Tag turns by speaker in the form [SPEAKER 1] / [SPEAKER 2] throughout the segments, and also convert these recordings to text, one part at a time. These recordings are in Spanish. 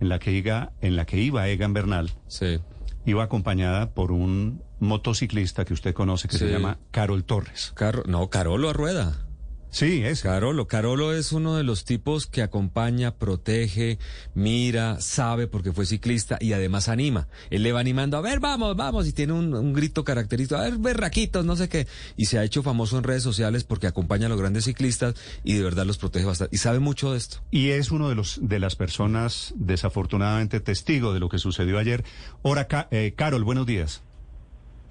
[SPEAKER 1] En, la que iba, en la que iba Egan Bernal
[SPEAKER 2] Sí.
[SPEAKER 1] iba acompañada por un motociclista que usted conoce que se llama Carol Torres.
[SPEAKER 2] No, Carolo a rueda.
[SPEAKER 1] Sí, es.
[SPEAKER 2] Carolo, Carolo es uno de los tipos que acompaña, protege, mira, sabe porque fue ciclista y además anima. Él le va animando, a ver, vamos, vamos, y tiene un, un grito característico, a ver, berraquitos, no sé qué. Y se ha hecho famoso en redes sociales porque acompaña a los grandes ciclistas y de verdad los protege bastante. Y sabe mucho de esto.
[SPEAKER 1] Y es uno de los de las personas desafortunadamente testigo de lo que sucedió ayer. Ahora, Ca- eh, Carol, buenos días.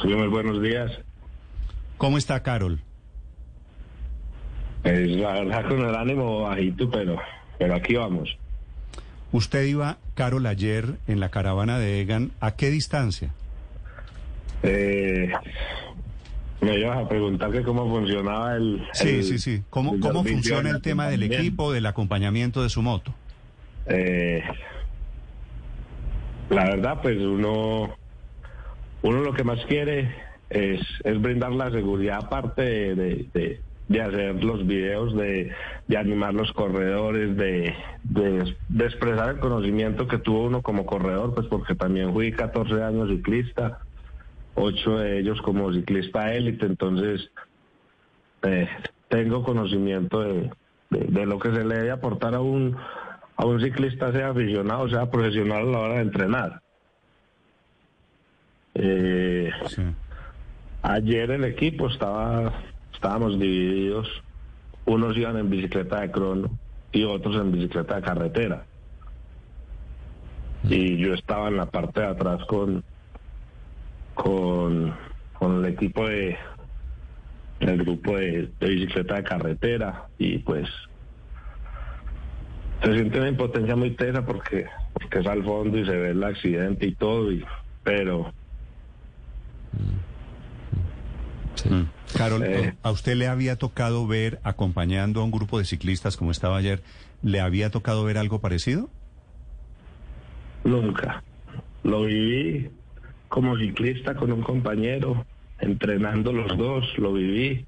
[SPEAKER 3] Sí, muy buenos días.
[SPEAKER 1] ¿Cómo está Carol?
[SPEAKER 3] Pues, la verdad con el ánimo bajito, pero, pero aquí vamos.
[SPEAKER 1] Usted iba, Carol, ayer en la caravana de Egan. ¿A qué distancia?
[SPEAKER 3] Eh, me ibas a preguntar que cómo funcionaba el...
[SPEAKER 1] Sí,
[SPEAKER 3] el-
[SPEAKER 1] sí, sí. ¿Cómo,
[SPEAKER 3] el
[SPEAKER 1] cómo funciona el tema del equipo, del acompañamiento de su moto?
[SPEAKER 3] Eh, la verdad, pues uno, uno lo que más quiere es, es brindar la seguridad aparte de, de- de- de hacer los videos, de, de animar los corredores, de, de, de expresar el conocimiento que tuvo uno como corredor, pues porque también fui 14 años ciclista, ocho de ellos como ciclista élite, entonces eh, tengo conocimiento de, de- de lo que se le debe aportar a un, a un ciclista, sea aficionado, sea profesional a la hora de entrenar. Eh,
[SPEAKER 1] Sí.
[SPEAKER 3] ayer el equipo estaba, estábamos divididos, unos iban en bicicleta de crono y otros en bicicleta de carretera. Y yo estaba en la parte de atrás con, con, con el equipo de el grupo de, de bicicleta de carretera y pues se siente una impotencia muy tesa porque porque es al fondo y se ve el accidente y todo y pero
[SPEAKER 1] Mm. Carol,
[SPEAKER 3] Eh.
[SPEAKER 1] ¿a usted le había tocado ver, acompañando a un grupo de ciclistas como estaba ayer, le había tocado ver algo parecido?
[SPEAKER 3] Nunca. Lo viví como ciclista con un compañero, entrenando los dos, lo viví.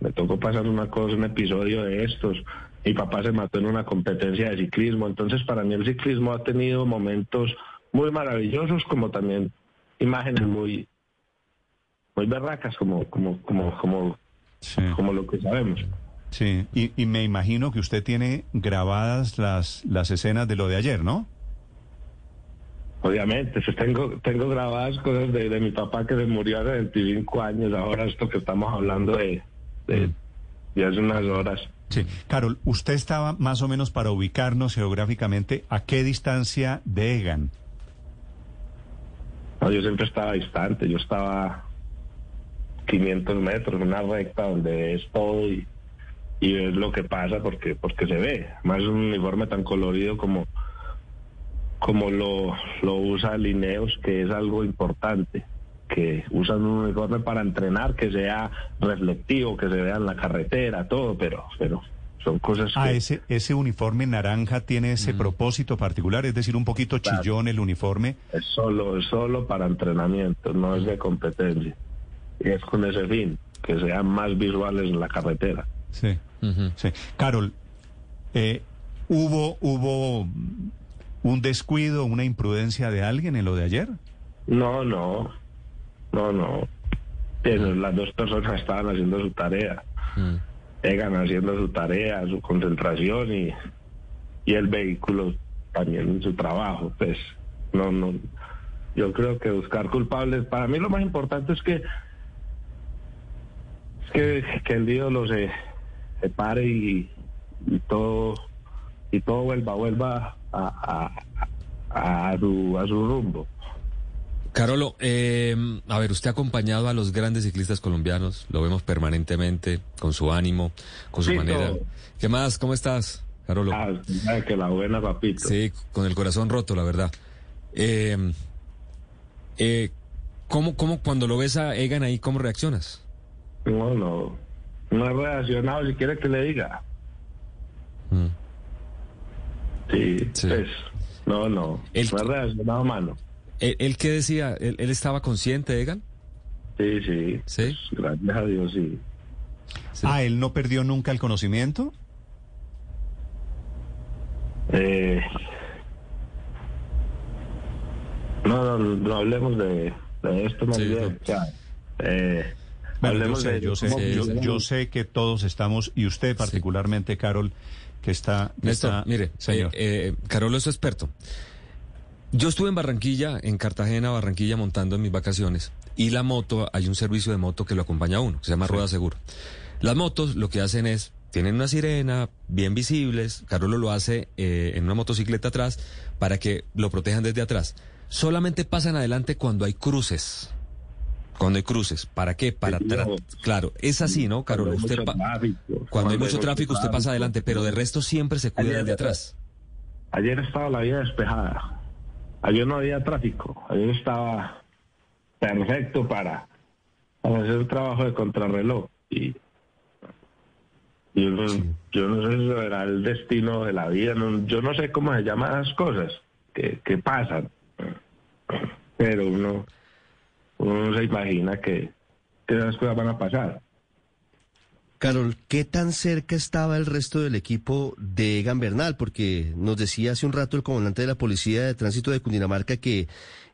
[SPEAKER 3] Me tocó pasar una cosa, un episodio de estos. Mi papá se mató en una competencia de ciclismo, entonces para mí el ciclismo ha tenido momentos muy maravillosos como también imágenes muy muy berracas como como como como
[SPEAKER 1] Sí.
[SPEAKER 3] como lo que sabemos.
[SPEAKER 1] Sí, y, y me imagino que usted tiene grabadas las, las escenas de lo de ayer, ¿no?
[SPEAKER 3] Obviamente, pues tengo, tengo grabadas cosas de, de mi papá que se murió hace 25 años, ahora esto que estamos hablando de, de, de hace unas horas.
[SPEAKER 1] Sí. Carol, usted estaba más o menos para ubicarnos geográficamente a qué distancia de Egan.
[SPEAKER 3] No, yo siempre estaba distante, yo estaba 500 metros, una recta donde es todo y, y ves lo que pasa porque, porque se ve. Más un uniforme tan colorido como, como lo, lo usa Lineos, que es algo importante, que usan un uniforme para entrenar, que sea reflectivo, que se vea en la carretera, todo, pero, pero son cosas que...
[SPEAKER 1] Ah, ese, ese uniforme naranja tiene ese propósito particular, es decir, un poquito
[SPEAKER 3] Claro.
[SPEAKER 1] chillón el uniforme.
[SPEAKER 3] Es solo, es solo para entrenamiento, no es de competencia. Y es con ese fin, que sean más visuales en la carretera.
[SPEAKER 1] Sí. Sí. Carol, eh, ¿hubo, ¿hubo un descuido, una imprudencia de alguien en lo de ayer?
[SPEAKER 3] No, no, no, no. Pero las dos personas estaban haciendo su tarea.
[SPEAKER 2] Mm.
[SPEAKER 3] Egan haciendo su tarea, su concentración y, y el vehículo también en su trabajo. Pues no, no. Yo creo que buscar culpables, para mí lo más importante es que que, que el ídolo se, se pare y, y todo y todo vuelva vuelva a, a, a, su, a su rumbo.
[SPEAKER 2] Carolo, eh, a ver, usted ha acompañado a los grandes ciclistas colombianos, lo vemos permanentemente, con su ánimo, con su manera. ¿Qué más? ¿Cómo estás, Carolo?
[SPEAKER 3] Ah, que la buena, papito.
[SPEAKER 2] Sí, con el corazón roto, la verdad. Eh, eh, ¿cómo, ¿Cómo cuando lo ves a Egan ahí, cómo reaccionas?
[SPEAKER 3] No, no. No he reaccionado, si quiere que le diga.
[SPEAKER 2] Mm.
[SPEAKER 3] Sí,
[SPEAKER 2] Sí.
[SPEAKER 3] pues, no, no.
[SPEAKER 2] El-
[SPEAKER 3] No he reaccionado, mano.
[SPEAKER 2] ¿Él, él qué decía? ¿Él, él estaba consciente, Egan?
[SPEAKER 3] Sí, sí.
[SPEAKER 2] Sí.
[SPEAKER 3] Pues, gracias a Dios, sí.
[SPEAKER 2] Sí.
[SPEAKER 1] Ah, él no perdió nunca el conocimiento.
[SPEAKER 3] Eh, no, no, no hablemos de, de esto más
[SPEAKER 2] Sí,
[SPEAKER 3] bien.
[SPEAKER 2] no.
[SPEAKER 3] o sea, eh,
[SPEAKER 1] Bueno, yo sé,
[SPEAKER 3] de
[SPEAKER 1] yo sé,
[SPEAKER 3] cómo
[SPEAKER 2] Sí,
[SPEAKER 1] yo,
[SPEAKER 2] sí.
[SPEAKER 3] funciona-
[SPEAKER 1] yo sé que todos estamos, y usted particularmente, Carol, que está... que
[SPEAKER 2] Néstor,
[SPEAKER 1] está-
[SPEAKER 2] mire,
[SPEAKER 1] señor.
[SPEAKER 2] eh, eh, Carolo es experto. Yo estuve en Barranquilla, en Cartagena, Barranquilla, montando en mis vacaciones. Y la moto, hay un servicio de moto que lo acompaña a uno, que se llama Rueda Seguro. Las motos lo que hacen es, tienen una sirena, bien visibles. Carolo lo hace eh, en una motocicleta atrás para que lo protejan desde atrás. Solamente pasan adelante cuando hay cruces. Cuando hay cruces. ¿Para qué? Para. Claro, es así, ¿no, Carolo?
[SPEAKER 3] Cuando hay
[SPEAKER 2] Usted
[SPEAKER 3] mucho
[SPEAKER 2] pa-
[SPEAKER 3] tráfico,
[SPEAKER 2] cuando hay mucho tráfico, usted pasa adelante, pero de resto siempre se cuida desde atrás.
[SPEAKER 3] Ayer estaba la vía despejada. Ayer no había tráfico. Ayer estaba perfecto para, para hacer el trabajo de contrarreloj. Y yo no, yo no sé si será el destino de la vida. no- yo no sé cómo se llaman las cosas que, que pasan. Pero uno, uno no se imagina que, que esas cosas van a pasar.
[SPEAKER 4] Carol, ¿qué tan cerca estaba el resto del equipo de Egan Bernal? Porque nos decía hace un rato el comandante de la Policía de Tránsito de Cundinamarca que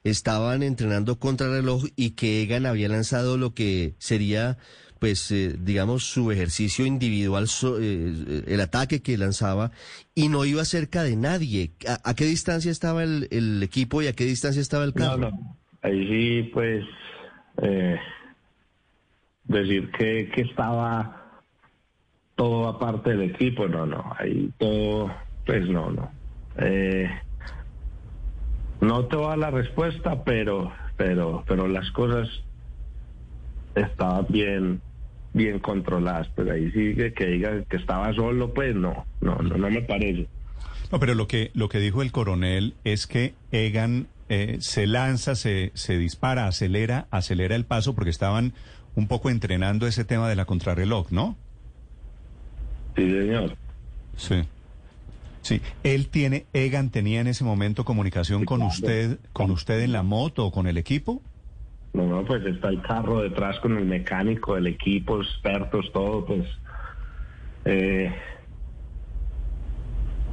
[SPEAKER 4] estaban entrenando contrarreloj y que Egan había lanzado lo que sería, pues, eh, digamos, su ejercicio individual, so- eh, el ataque que lanzaba, y no iba cerca de nadie. ¿A, a qué distancia estaba el, el equipo y a qué distancia estaba el
[SPEAKER 3] No,
[SPEAKER 4] carro?
[SPEAKER 3] no. Ahí sí, pues, eh, decir que, que estaba todo aparte del equipo, no, no. Ahí todo, pues no, no. Eh, no te va la respuesta, pero, pero, pero las cosas estaban bien, bien controladas. Pero ahí sí que, que diga que estaba solo, pues no, no, no, no me parece.
[SPEAKER 1] No, pero lo que, lo que dijo el coronel es que Egan eh, se lanza, se, se dispara, acelera, acelera el paso porque estaban un poco entrenando ese tema de la contrarreloj, ¿no?
[SPEAKER 3] Sí, señor.
[SPEAKER 1] Sí. Sí. Él tiene, Egan tenía en ese momento comunicación con usted, con usted en la moto o con el equipo.
[SPEAKER 3] No, no, pues está el carro detrás con el mecánico, el equipo, expertos, todo, pues. Eh,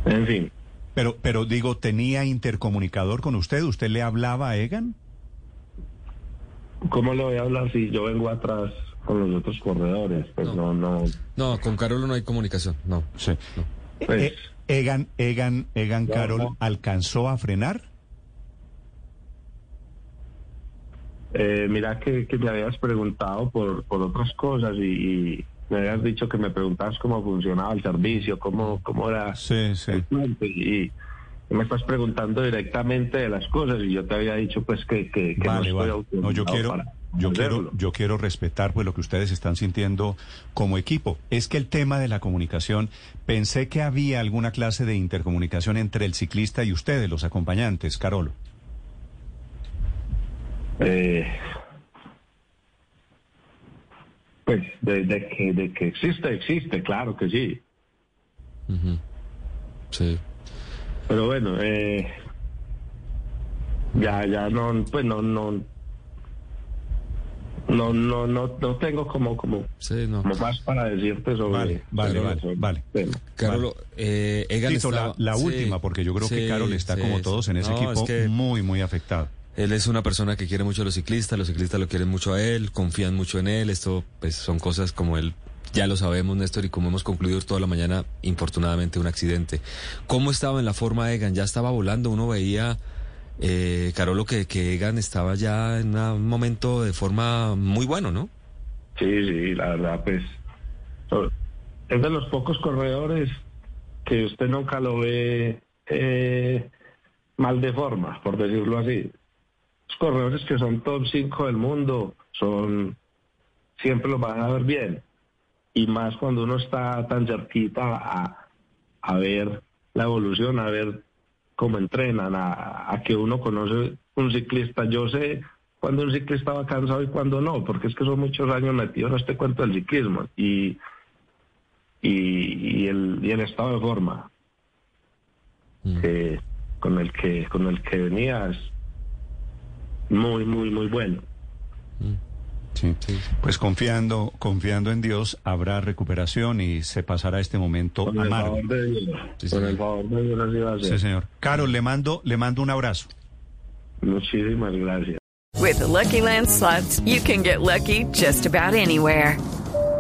[SPEAKER 3] en fin,
[SPEAKER 1] Pero, pero digo, ¿tenía intercomunicador con usted? ¿Usted le hablaba a Egan?
[SPEAKER 3] ¿cómo le voy a hablar si yo vengo atrás con los otros corredores? Pues no, no.
[SPEAKER 2] No, con Carolo no hay comunicación, no.
[SPEAKER 1] Sí.
[SPEAKER 3] Pues-
[SPEAKER 1] Eh, Egan, Egan, Egan
[SPEAKER 3] No,
[SPEAKER 1] Carol,
[SPEAKER 3] no.
[SPEAKER 1] ¿alcanzó a frenar?
[SPEAKER 3] Eh, mira que, que me habías preguntado por, por otras cosas y, y me habías dicho que me preguntabas cómo funcionaba el servicio, cómo, cómo era
[SPEAKER 1] Sí, sí.
[SPEAKER 3] el puente y me estás preguntando directamente de las cosas y yo te había dicho pues que, que, que
[SPEAKER 1] Vale,
[SPEAKER 3] no
[SPEAKER 1] vale.
[SPEAKER 3] estoy
[SPEAKER 1] No, yo quiero,
[SPEAKER 3] para
[SPEAKER 1] yo quiero, yo quiero respetar pues lo que ustedes están sintiendo como equipo. Es que el tema de la comunicación, pensé que había alguna clase de intercomunicación entre el ciclista y ustedes, los acompañantes, Carolo.
[SPEAKER 3] Eh, pues de, de que, de que existe, existe, claro que sí.
[SPEAKER 2] Sí.
[SPEAKER 3] Pero bueno, eh, ya, ya no, pues no, no, no, no, no, no tengo como, como,
[SPEAKER 2] Sí, no.
[SPEAKER 3] como más para decirte sobre.
[SPEAKER 1] Vale, vale,
[SPEAKER 3] sobre
[SPEAKER 1] vale,
[SPEAKER 3] eso.
[SPEAKER 1] vale.
[SPEAKER 3] Bueno,
[SPEAKER 2] Carolo, eh, Egan
[SPEAKER 1] Tito, la,
[SPEAKER 2] estaba-
[SPEAKER 1] la
[SPEAKER 2] sí,
[SPEAKER 1] última, porque yo creo que Carol está
[SPEAKER 2] sí,
[SPEAKER 1] como todos en ese
[SPEAKER 2] No,
[SPEAKER 1] equipo
[SPEAKER 2] es que
[SPEAKER 1] muy, muy afectado.
[SPEAKER 2] Él es una persona que quiere mucho a los ciclistas, los ciclistas lo quieren mucho a él, confían mucho en él, esto pues son cosas como él, ya lo sabemos Néstor, y como hemos concluido toda la mañana, infortunadamente un accidente. ¿Cómo estaba en la forma Egan? Ya estaba volando, uno veía, eh, Carolo, que, que Egan estaba ya en un momento de forma muy bueno, ¿no?
[SPEAKER 3] sí, sí, la verdad, pues, es de los pocos corredores que usted nunca lo ve eh, mal de forma, por decirlo así. Los corredores que son top 5 del mundo son siempre los van a ver bien. Y más cuando uno está tan cerquita a, a ver la evolución, a ver cómo entrenan, a, a que uno conoce un ciclista. Yo sé cuando un ciclista va cansado y cuando no, porque es que son muchos años metidos en este cuento del ciclismo y, y, y el, y el estado de forma que, con el que con el que venía es muy muy muy bueno.
[SPEAKER 1] Sí. Pues confiando, confiando en Dios, habrá recuperación y se pasará este momento
[SPEAKER 3] Con el
[SPEAKER 1] amargo.
[SPEAKER 3] favor de Dios,
[SPEAKER 1] Sí,
[SPEAKER 3] con el favor de Dios así va a ser.
[SPEAKER 1] Sí, señor. Carol, le mando, le mando un abrazo.
[SPEAKER 3] Muchísimas gracias.
[SPEAKER 5] With the Lucky Land slots, you can get lucky just about anywhere.